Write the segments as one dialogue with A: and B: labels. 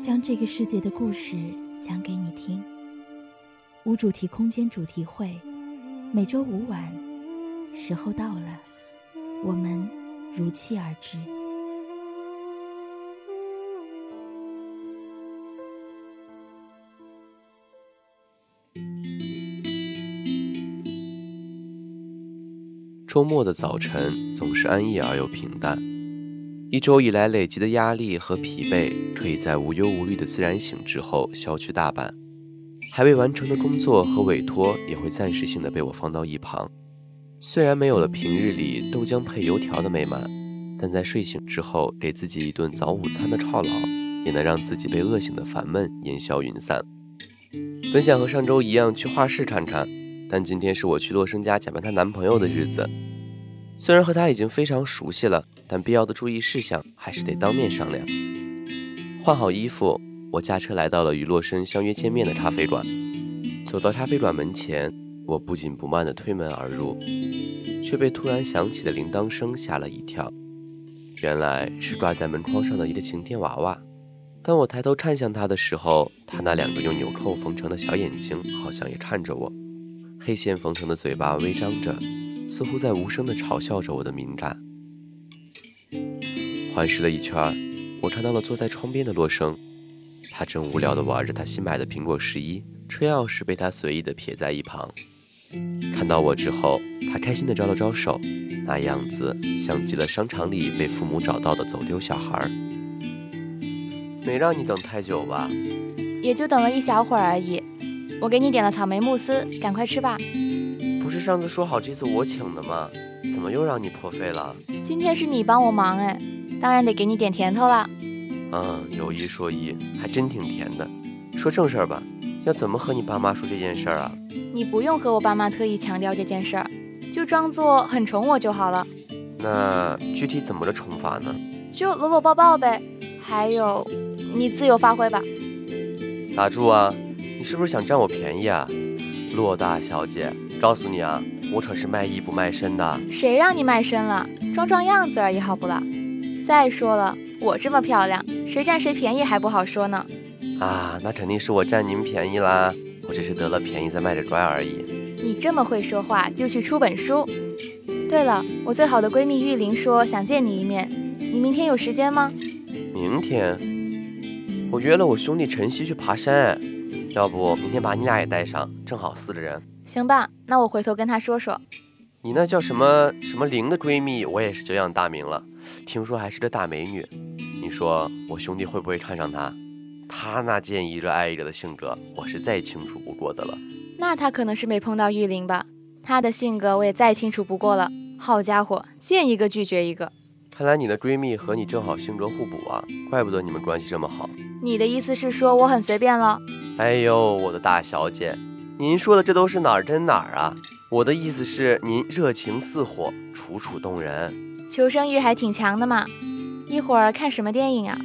A: 将这个世界的故事讲给你听。无主题空间主题会，每周五晚，时候到了，我们如期而至。
B: 周末的早晨总是安逸而又平淡。一周以来累积的压力和疲惫，可以在无忧无虑的自然醒之后消去大半。还未完成的工作和委托也会暂时性的被我放到一旁。虽然没有了平日里豆浆配油条的美满，但在睡醒之后给自己一顿早午餐的犒劳，也能让自己被饿醒的烦闷烟消云散。本想和上周一样去画室看看，但今天是我去洛生家假扮她男朋友的日子。虽然和她已经非常熟悉了，但必要的注意事项还是得当面商量。换好衣服，我驾车来到了与洛申相约见面的咖啡馆。走到咖啡馆门前，我不紧不慢地推门而入，却被突然响起的铃铛声吓了一跳。原来是挂在门框上的一个晴天娃娃。当我抬头看向他的时候，他那两个用纽扣缝成的小眼睛好像也看着我，黑线缝成的嘴巴微张着。似乎在无声地嘲笑着我的敏感。环视了一圈，我看到了坐在窗边的洛生，他正无聊地玩着他新买的苹果十一，车钥匙被他随意地撇在一旁。看到我之后，他开心地招了招手，那样子像极了商场里被父母找到的走丢小孩。没让你等太久吧？
C: 也就等了一小会儿而已。我给你点了草莓慕斯，赶快吃吧。
B: 不是上次说好这次我请的吗？怎么又让你破费了？
C: 今天是你帮我忙哎，当然得给你点甜头了。
B: 嗯，有一说一，还真挺甜的。说正事儿吧，要怎么和你爸妈说这件事儿啊？
C: 你不用和我爸妈特意强调这件事儿，就装作很宠我就好了。
B: 那具体怎么个宠法呢？
C: 就搂搂抱抱呗。还有，你自由发挥吧。
B: 打住啊！你是不是想占我便宜啊，洛大小姐？告诉你啊，我可是卖艺不卖身的。
C: 谁让你卖身了？装装样子而已，好不啦？再说了，我这么漂亮，谁占谁便宜还不好说呢。
B: 啊，那肯定是我占您便宜啦。我只是得了便宜再卖着乖而已。
C: 你这么会说话，就去出本书。对了，我最好的闺蜜玉玲说想见你一面，你明天有时间吗？
B: 明天？我约了我兄弟晨曦去爬山，要不明天把你俩也带上，正好四个人。
C: 行吧，那我回头跟他说说。
B: 你那叫什么什么玲的闺蜜，我也是久仰大名了，听说还是个大美女。你说我兄弟会不会看上她？她那见一个爱一个的性格，我是再清楚不过的了。
C: 那他可能是没碰到玉玲吧？她的性格我也再清楚不过了。好家伙，见一个拒绝一个。
B: 看来你的闺蜜和你正好性格互补啊，怪不得你们关系这么好。
C: 你的意思是说我很随便了？
B: 哎呦，我的大小姐。您说的这都是哪儿跟哪儿啊？我的意思是，您热情似火，楚楚动人，
C: 求生欲还挺强的嘛。一会儿看什么电影啊？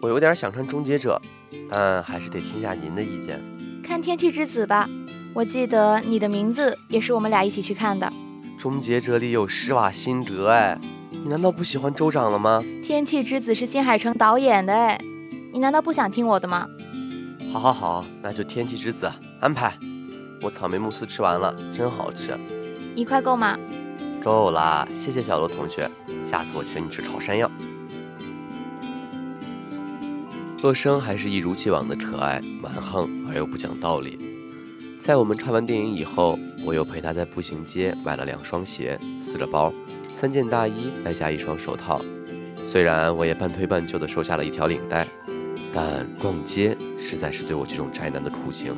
B: 我有点想看《终结者》，但还是得听下您的意见。
C: 看《天气之子》吧，我记得你的名字也是我们俩一起去看的。
B: 《终结者》里有施瓦辛格，哎，你难道不喜欢州长了吗？
C: 《天气之子》是新海诚导演的，哎，你难道不想听我的吗？
B: 好，好，好，那就天气之子安排。我草莓慕斯吃完了，真好吃。
C: 一块够吗？
B: 够啦，谢谢小罗同学。下次我请你吃烤山药。洛生还是一如既往的可爱、蛮横而又不讲道理。在我们看完电影以后，我又陪他在步行街买了两双鞋、四个包、三件大衣，外加一双手套。虽然我也半推半就的收下了一条领带，但逛街实在是对我这种宅男的酷刑。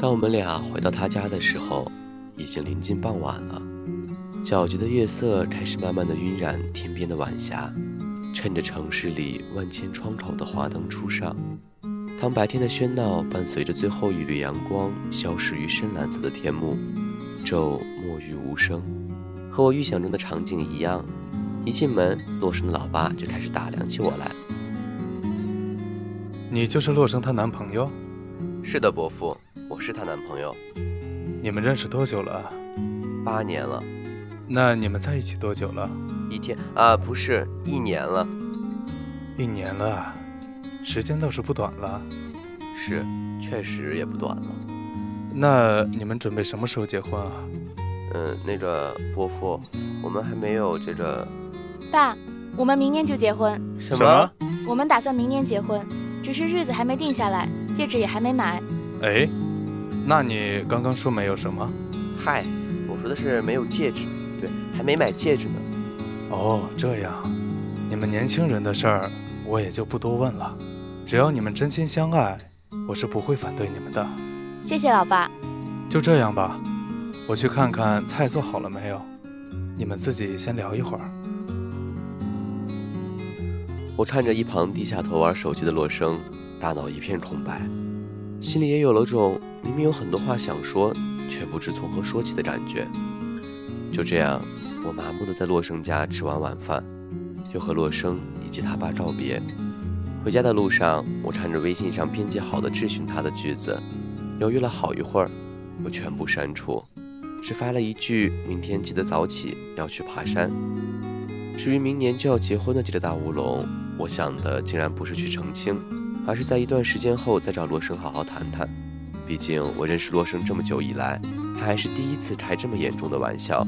B: 当我们俩回到他家的时候，已经临近傍晚了。皎洁的月色开始慢慢的晕染天边的晚霞，趁着城市里万千窗口的华灯初上，当白天的喧闹伴随着最后一缕阳光消失于深蓝色的天幕，昼墨玉无声，和我预想中的场景一样。一进门，洛生的老爸就开始打量起我来。
D: 你就是洛生她男朋友？
B: 是的，伯父，我是她男朋友。
D: 你们认识多久了？
B: 八年了。
D: 那你们在一起多久了？
B: 一天啊，不是一年了。
D: 一年了，时间倒是不短了。
B: 是，确实也不短了。
D: 那你们准备什么时候结婚啊？
B: 嗯，那个伯父，我们还没有这个。
C: 爸，我们明年就结婚。
B: 什么？
C: 我们打算明年结婚，只是日子还没定下来，戒指也还没买。
D: 哎，那你刚刚说没有什么？
B: 嗨，我说的是没有戒指。对还没买戒指呢。
D: 哦，这样，你们年轻人的事儿我也就不多问了。只要你们真心相爱，我是不会反对你们的。
C: 谢谢老爸。
D: 就这样吧，我去看看菜做好了没有。你们自己先聊一会儿。
B: 我看着一旁低下头玩手机的洛生，大脑一片空白，心里也有了种明明有很多话想说，却不知从何说起的感觉。就这样。我麻木的在洛生家吃完晚饭，又和洛生以及他爸告别。回家的路上，我看着微信上编辑好的质询他的句子，犹豫了好一会儿，又全部删除，只发了一句：“明天记得早起，要去爬山。”至于明年就要结婚的这个大乌龙，我想的竟然不是去澄清，而是在一段时间后再找洛生好好谈谈。毕竟我认识洛生这么久以来，他还是第一次开这么严重的玩笑。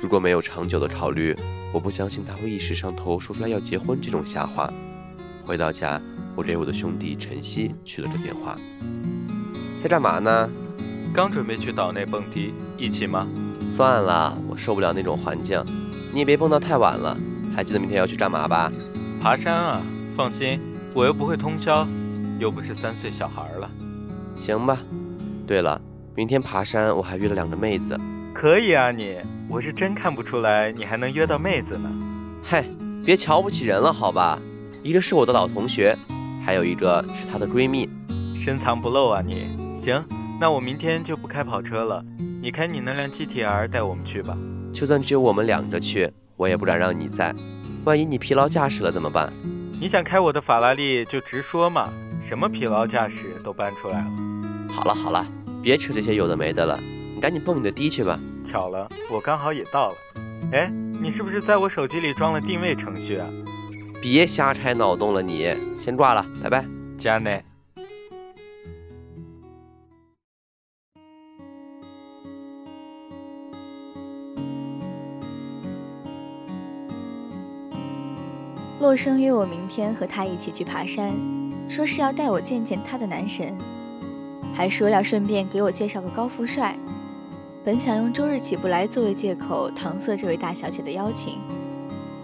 B: 如果没有长久的考虑，我不相信他会一时上头说出来要结婚这种瞎话。回到家，我给我的兄弟晨曦去了个电话。在干嘛呢？
E: 刚准备去岛内蹦迪，一起吗？
B: 算了，我受不了那种环境。你也别蹦到太晚了。还记得明天要去干嘛吧？
E: 爬山啊！放心，我又不会通宵，又不是三岁小孩了。
B: 行吧。对了，明天爬山我还约了两个妹子。
E: 可以啊，你我是真看不出来你还能约到妹子呢。
B: 嗨，别瞧不起人了好吧？一个是我的老同学，还有一个是她的闺蜜。
E: 深藏不露啊你。行，那我明天就不开跑车了，你开你那辆 GTR 带我们去吧。
B: 就算只有我们两个去，我也不敢让你在。万一你疲劳驾驶了怎么办？
E: 你想开我的法拉利就直说嘛，什么疲劳驾驶都搬出来了。
B: 好了好了，别扯这些有的没的了。你赶紧蹦你的迪去吧！
E: 巧了，我刚好也到了。哎，你是不是在我手机里装了定位程序啊？
B: 别瞎开脑洞了，你先挂了，拜拜。
E: 加内。
F: 洛生约我明天和他一起去爬山，说是要带我见见他的男神，还说要顺便给我介绍个高富帅。本想用周日起不来作为借口搪塞这位大小姐的邀请，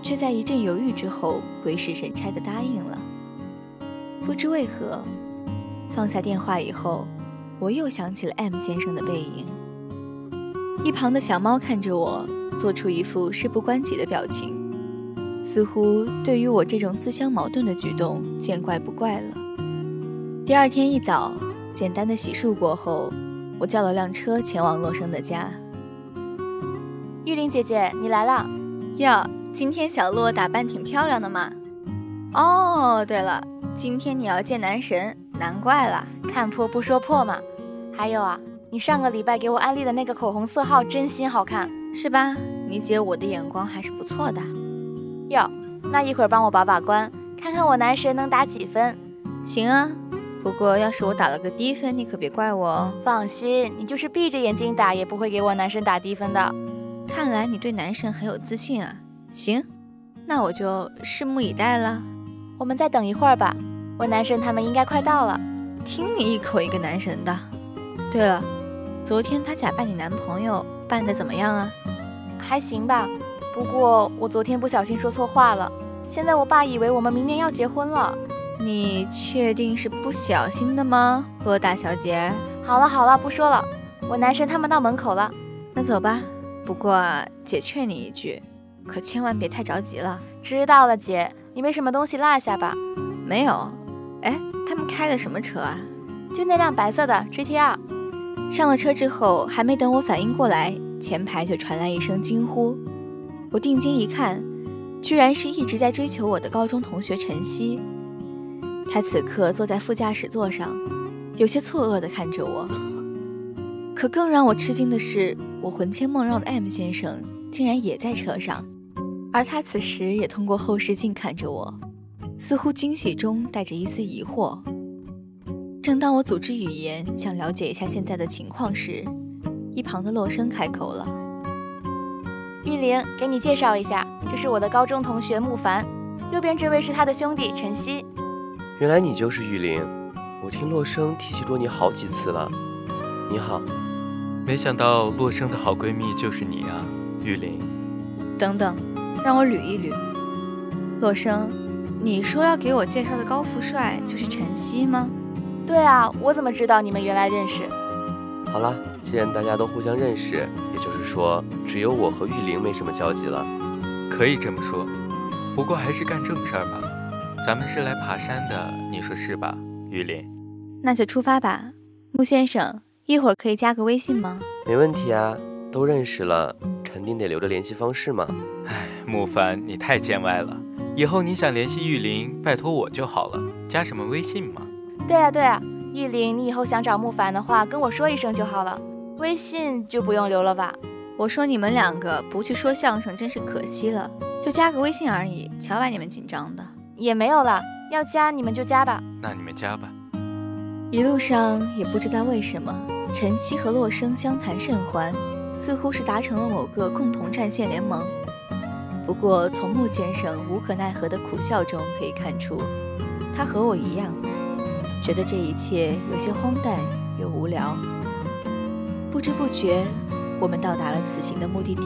F: 却在一阵犹豫之后鬼使神差地答应了。不知为何，放下电话以后，我又想起了 M 先生的背影。一旁的小猫看着我，做出一副事不关己的表情，似乎对于我这种自相矛盾的举动见怪不怪了。第二天一早，简单的洗漱过后。我叫了辆车前往洛生的家。
C: 玉玲姐姐，你来了。
F: 哟，今天小洛打扮挺漂亮的嘛。哦，对了，今天你要见男神，难怪了，
C: 看破不说破嘛。还有啊，你上个礼拜给我安利的那个口红色号真心好看，
F: 是吧？你姐我的眼光还是不错的。
C: 哟，那一会儿帮我把把关，看看我男神能打几分。
F: 行啊，不过要是我打了个低分，你可别怪我哦。
C: 放心，你就是闭着眼睛打，也不会给我男神打低分的。
F: 看来你对男神很有自信啊。行，那我就拭目以待了。
C: 我们再等一会儿吧，我男神他们应该快到了。
F: 听你一口一个男神的。对了，昨天他假扮你男朋友扮的怎么样啊？
C: 还行吧，不过我昨天不小心说错话了。现在我爸以为我们明年要结婚了。
F: 你确定是不小心的吗，洛大小姐？
C: 好了好了，不说了。我男神他们到门口了，
F: 那走吧。不过姐劝你一句，可千万别太着急了。
C: 知道了，姐。你没什么东西落下吧？
F: 没有。哎，他们开的什么车啊？
C: 就那辆白色的 GTR。
F: 上了车之后，还没等我反应过来。前排就传来一声惊呼，我定睛一看，居然是一直在追求我的高中同学晨曦。他此刻坐在副驾驶座上，有些错愕地看着我。可更让我吃惊的是，我魂牵梦绕的 M 先生竟然也在车上，而他此时也通过后视镜看着我，似乎惊喜中带着一丝疑惑。正当我组织语言想了解一下现在的情况时，一旁的洛生开口了：“
C: 玉玲，给你介绍一下，这是我的高中同学慕凡，右边这位是他的兄弟晨曦。
B: 原来你就是玉玲，我听洛生提起过你好几次了。你好，
E: 没想到洛生的好闺蜜就是你啊，玉玲。
F: 等等，让我捋一捋。洛生，你说要给我介绍的高富帅就是晨曦吗？
C: 对啊，我怎么知道你们原来认识？”
B: 好了，既然大家都互相认识，也就是说，只有我和玉玲没什么交集了。
E: 可以这么说，不过还是干正事儿吧。咱们是来爬山的，你说是吧，玉玲？
F: 那就出发吧，穆先生，一会儿可以加个微信吗？
B: 没问题啊，都认识了，肯定得留着联系方式嘛。
E: 哎，慕凡，你太见外了。以后你想联系玉玲，拜托我就好了，加什么微信嘛？
C: 对啊，对啊。玉玲，你以后想找慕凡的话，跟我说一声就好了，微信就不用留了吧。
F: 我说你们两个不去说相声，真是可惜了，就加个微信而已，瞧把你们紧张的。
C: 也没有了，要加你们就加吧。
E: 那你们加吧。
F: 一路上也不知道为什么，晨曦和洛生相谈甚欢，似乎是达成了某个共同战线联盟。不过从穆先生无可奈何的苦笑中可以看出，他和我一样。觉得这一切有些荒诞又无聊。不知不觉，我们到达了此行的目的地，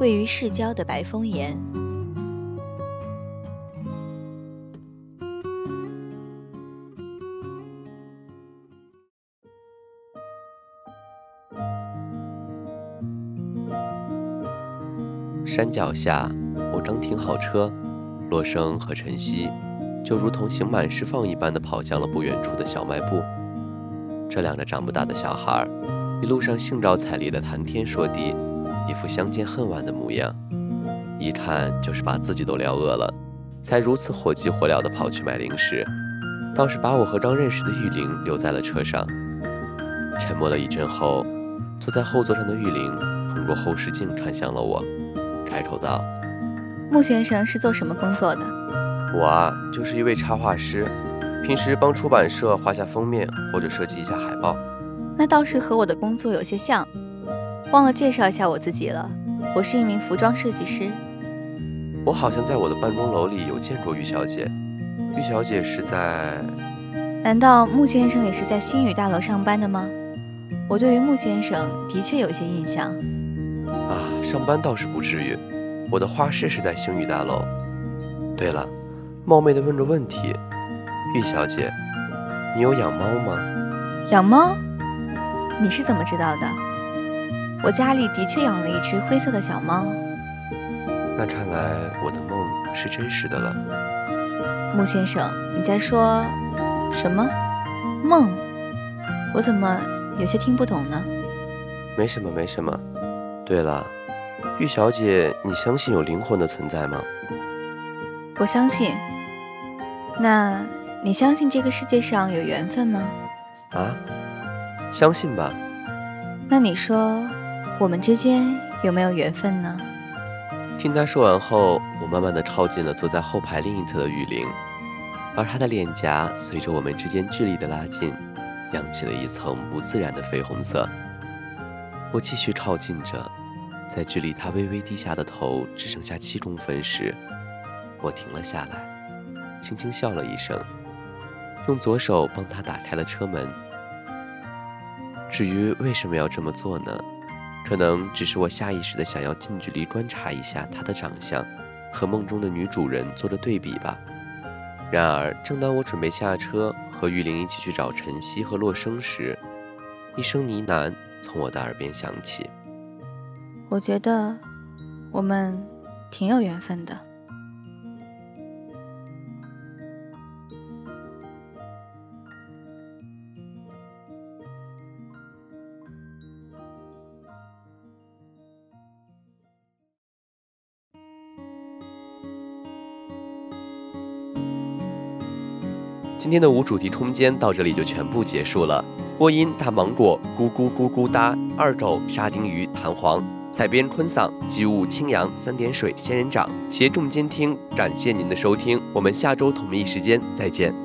F: 位于市郊的白峰岩。
B: 山脚下，我刚停好车，洛生和晨曦。就如同刑满释放一般的跑向了不远处的小卖部。这两个长不大的小孩，一路上兴高采烈地谈天说地，一副相见恨晚的模样，一看就是把自己都聊饿了，才如此火急火燎地跑去买零食。倒是把我和刚认识的玉玲留在了车上。沉默了一阵后，坐在后座上的玉玲通过后视镜看向了我，开口道：“
F: 穆先生是做什么工作的？”
B: 我啊，就是一位插画师，平时帮出版社画下封面或者设计一下海报。
F: 那倒是和我的工作有些像。忘了介绍一下我自己了，我是一名服装设计师。
B: 我好像在我的办公楼里有见过玉小姐。玉小姐是在……
F: 难道穆先生也是在星宇大楼上班的吗？我对于穆先生的确有些印象。
B: 啊，上班倒是不至于。我的画室是在星宇大楼。对了。冒昧的问个问题，玉小姐，你有养猫吗？
F: 养猫？你是怎么知道的？我家里的确养了一只灰色的小猫。
B: 那看来我的梦是真实的了。
F: 穆先生，你在说什么梦？我怎么有些听不懂呢？
B: 没什么，没什么。对了，玉小姐，你相信有灵魂的存在吗？
F: 我相信。那你相信这个世界上有缘分吗？
B: 啊，相信吧。
F: 那你说，我们之间有没有缘分呢？
B: 听他说完后，我慢慢的靠近了坐在后排另一侧的雨林，而他的脸颊随着我们之间距离的拉近，扬起了一层不自然的绯红色。我继续靠近着，在距离他微微低下的头只剩下七公分时，我停了下来，轻轻笑了一声，用左手帮他打开了车门。至于为什么要这么做呢？可能只是我下意识的想要近距离观察一下她的长相，和梦中的女主人做着对比吧。然而，正当我准备下车和玉玲一起去找晨曦和洛生时，一声呢喃从我的耳边响起：“
F: 我觉得我们挺有缘分的。”
B: 今天的无主题空间到这里就全部结束了。播音：大芒果、咕咕咕咕哒、二狗、沙丁鱼、弹簧、采编：坤嗓、机务、清扬、三点水、仙人掌，携众监听。感谢您的收听，我们下周同一时间再见。